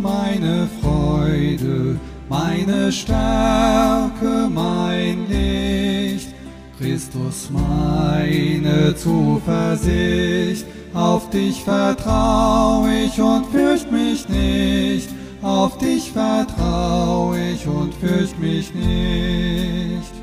Meine Freude, meine Stärke, mein Licht, Christus meine Zuversicht, auf dich vertrau ich und fürcht mich nicht, auf dich vertrau ich und fürcht mich nicht.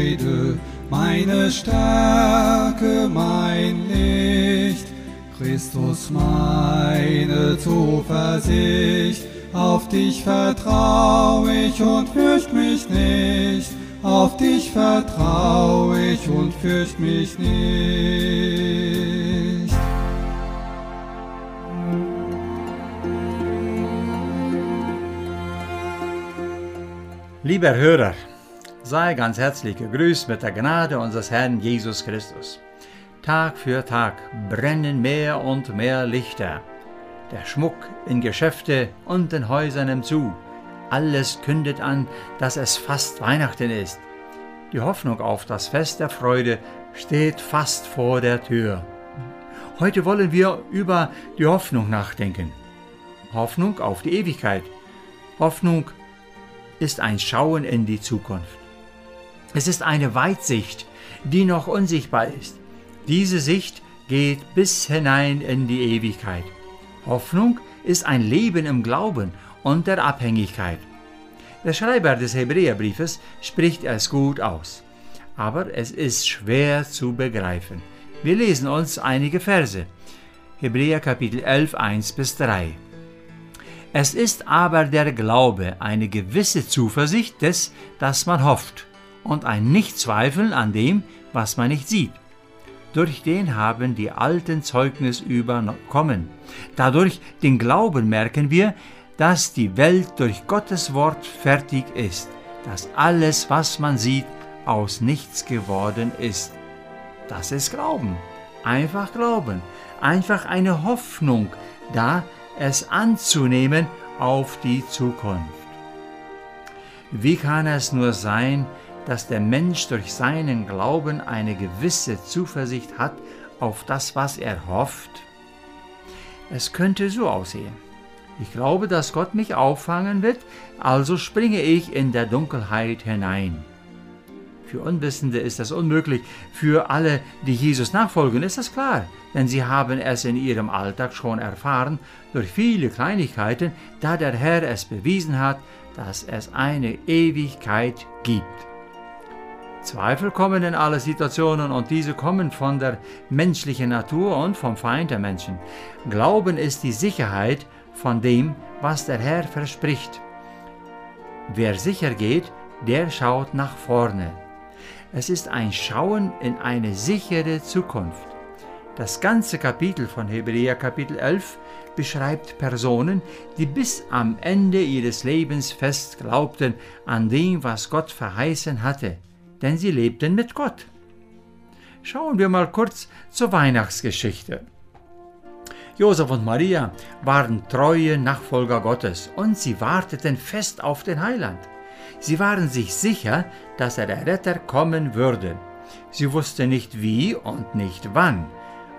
Freude, meine Stärke, mein Licht, Christus meine Zuversicht, auf dich vertrau ich und fürcht mich nicht, auf dich vertrau ich und fürcht mich nicht. Lieber Hörer, sei ganz herzlich gegrüßt mit der Gnade unseres Herrn Jesus Christus. Tag für Tag brennen mehr und mehr Lichter. Der Schmuck in Geschäfte und in Häusern nimmt zu. Alles kündet an, dass es fast Weihnachten ist. Die Hoffnung auf das Fest der Freude steht fast vor der Tür. Heute wollen wir über die Hoffnung nachdenken. Hoffnung auf die Ewigkeit. Hoffnung ist ein Schauen in die Zukunft. Es ist eine Weitsicht, die noch unsichtbar ist. Diese Sicht geht bis hinein in die Ewigkeit. Hoffnung ist ein Leben im Glauben und der Abhängigkeit. Der Schreiber des Hebräerbriefes spricht es gut aus, aber es ist schwer zu begreifen. Wir lesen uns einige Verse. Hebräer Kapitel 11, 1 bis 3. Es ist aber der Glaube eine gewisse Zuversicht des, dass man hofft, und ein Nichtzweifeln an dem, was man nicht sieht. Durch den haben die alten Zeugnis überkommen. Dadurch den Glauben merken wir, dass die Welt durch Gottes Wort fertig ist, dass alles, was man sieht, aus nichts geworden ist. Das ist Glauben. Einfach Glauben. Einfach eine Hoffnung, da es anzunehmen auf die Zukunft. Wie kann es nur sein, dass der Mensch durch seinen Glauben eine gewisse Zuversicht hat auf das, was er hofft? Es könnte so aussehen. Ich glaube, dass Gott mich auffangen wird, also springe ich in der Dunkelheit hinein. Für Unwissende ist das unmöglich. Für alle, die Jesus nachfolgen, ist das klar, denn sie haben es in ihrem Alltag schon erfahren durch viele Kleinigkeiten, da der Herr es bewiesen hat, dass es eine Ewigkeit gibt. Zweifel kommen in alle Situationen und diese kommen von der menschlichen Natur und vom Feind der Menschen. Glauben ist die Sicherheit von dem, was der Herr verspricht. Wer sicher geht, der schaut nach vorne. Es ist ein Schauen in eine sichere Zukunft. Das ganze Kapitel von Hebräer Kapitel 11 beschreibt Personen, die bis am Ende ihres Lebens fest glaubten an dem, was Gott verheißen hatte, denn sie lebten mit Gott. Schauen wir mal kurz zur Weihnachtsgeschichte. Josef und Maria waren treue Nachfolger Gottes und sie warteten fest auf den Heiland. Sie waren sich sicher, dass er der Retter kommen würde. Sie wussten nicht wie und nicht wann,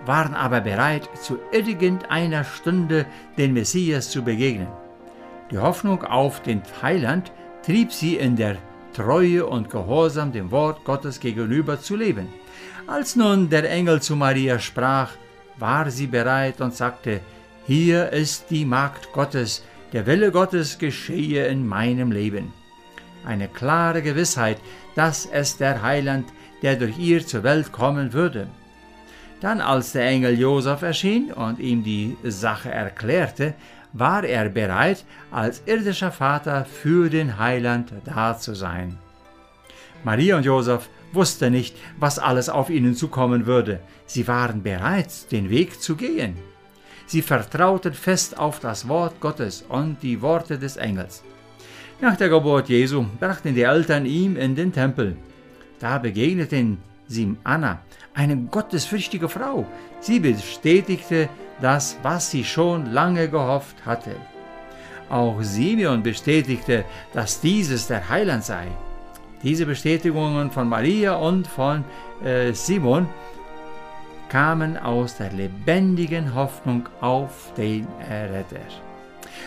waren aber bereit, zu irgendeiner Stunde den Messias zu begegnen. Die Hoffnung auf den Heiland trieb sie in der Treue und Gehorsam dem Wort Gottes gegenüber zu leben. Als nun der Engel zu Maria sprach, war sie bereit und sagte, Hier ist die Magd Gottes, der Wille Gottes geschehe in meinem Leben. Eine klare Gewissheit, dass es der Heiland, der durch ihr zur Welt kommen würde. Dann als der Engel Josef erschien und ihm die Sache erklärte, war er bereit, als irdischer Vater für den Heiland da zu sein. Maria und Josef wussten nicht, was alles auf ihnen zukommen würde. Sie waren bereit, den Weg zu gehen. Sie vertrauten fest auf das Wort Gottes und die Worte des Engels. Nach der Geburt Jesu brachten die Eltern ihm in den Tempel. Da begegneten sie Anna, eine gottesfürchtige Frau. Sie bestätigte das, was sie schon lange gehofft hatte. Auch Simeon bestätigte, dass dieses der Heiland sei. Diese Bestätigungen von Maria und von äh, Simon kamen aus der lebendigen Hoffnung auf den Erretter.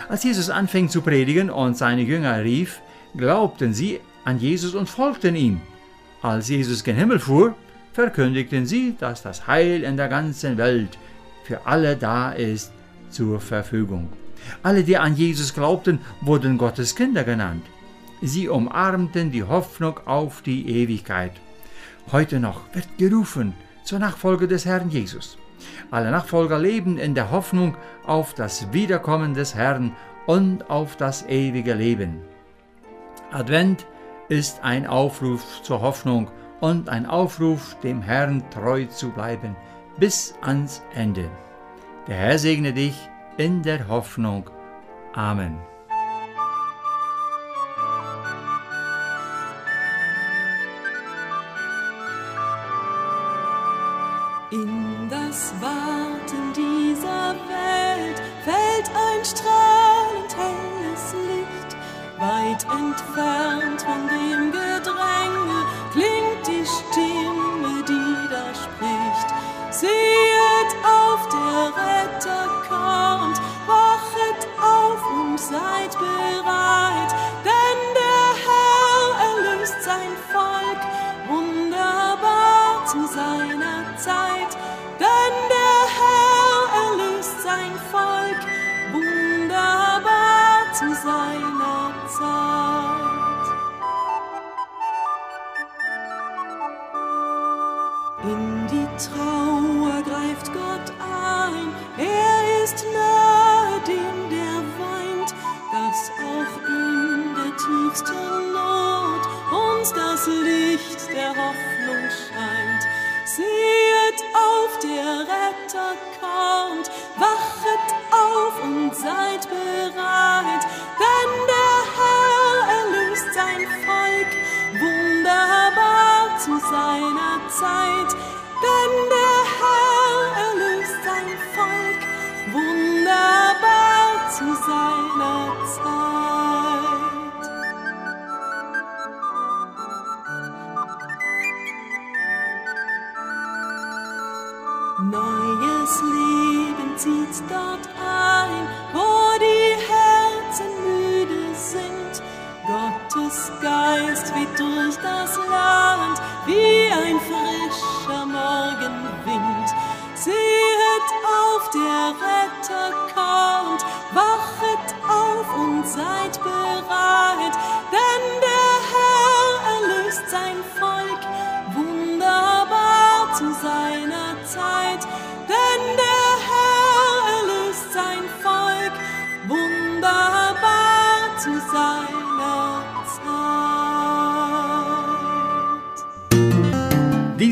Als Jesus anfing zu predigen und seine Jünger rief, glaubten sie an Jesus und folgten ihm. Als Jesus gen Himmel fuhr, verkündigten sie, dass das Heil in der ganzen Welt für alle da ist zur Verfügung. Alle, die an Jesus glaubten, wurden Gottes Kinder genannt. Sie umarmten die Hoffnung auf die Ewigkeit. Heute noch wird gerufen zur Nachfolge des Herrn Jesus. Alle Nachfolger leben in der Hoffnung auf das Wiederkommen des Herrn und auf das ewige Leben. Advent ist ein Aufruf zur Hoffnung und ein Aufruf, dem Herrn treu zu bleiben bis ans Ende. Der Herr segne dich in der Hoffnung. Amen. In das Warten dieser Welt fällt ein strahlend helles Licht. Weit entfernt von dem In die Trauer greift Gott ein, er ist nahe dem, der weint, dass auch in der tiefsten Not uns das Licht der Hoffnung scheint. Sehet auf, der Retter kommt, wachet auf und seid bereit, Zeit, denn der Herr erlöst sein Volk, wunderbar zu seiner Zeit. Neues Leben zieht dort ein, wo die Herzen müde sind. Gottes Geist weht durch das Land wie ein frischer Morgenwind. Sehet auf, der Retter kommt, wachet auf und seid bereit,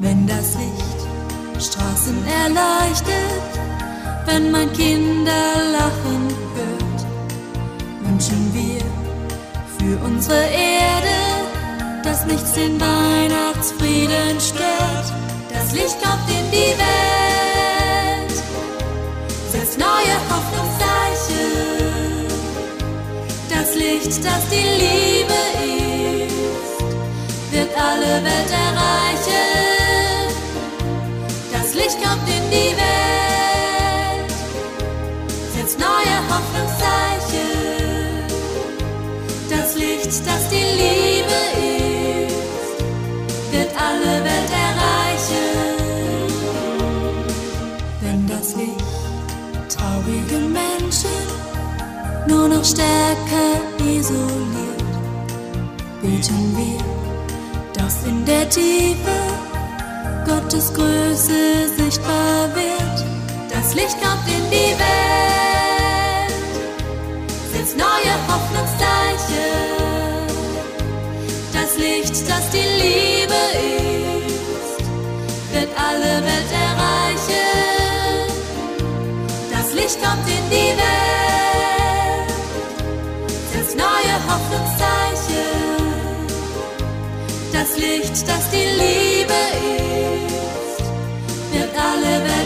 wenn das Licht Straßen erleuchtet, wenn man Kinder lachen hört, wünschen wir für unsere Erde, dass nichts den Weihnachtsfrieden stört. Das Licht kommt in die Welt, setzt neue Hoffnungszeichen. Das Licht, das die Liebe ist, wird alle Welt erreichen. Die Welt, setzt neue Hoffnungszeichen. Das Licht, das die Liebe ist, wird alle Welt erreichen. Wenn das Licht traurige Menschen nur noch stärker isoliert, beten wir, dass in der Tiefe Gottes Größe sichtbar wird. Das Licht kommt in die Welt, setzt neue Hoffnungszeichen. Das Licht, das die Liebe ist, wird alle Welt erreichen. Das Licht kommt in die Welt, setzt neue Hoffnungszeichen. Das Licht, das die Liebe ist, wird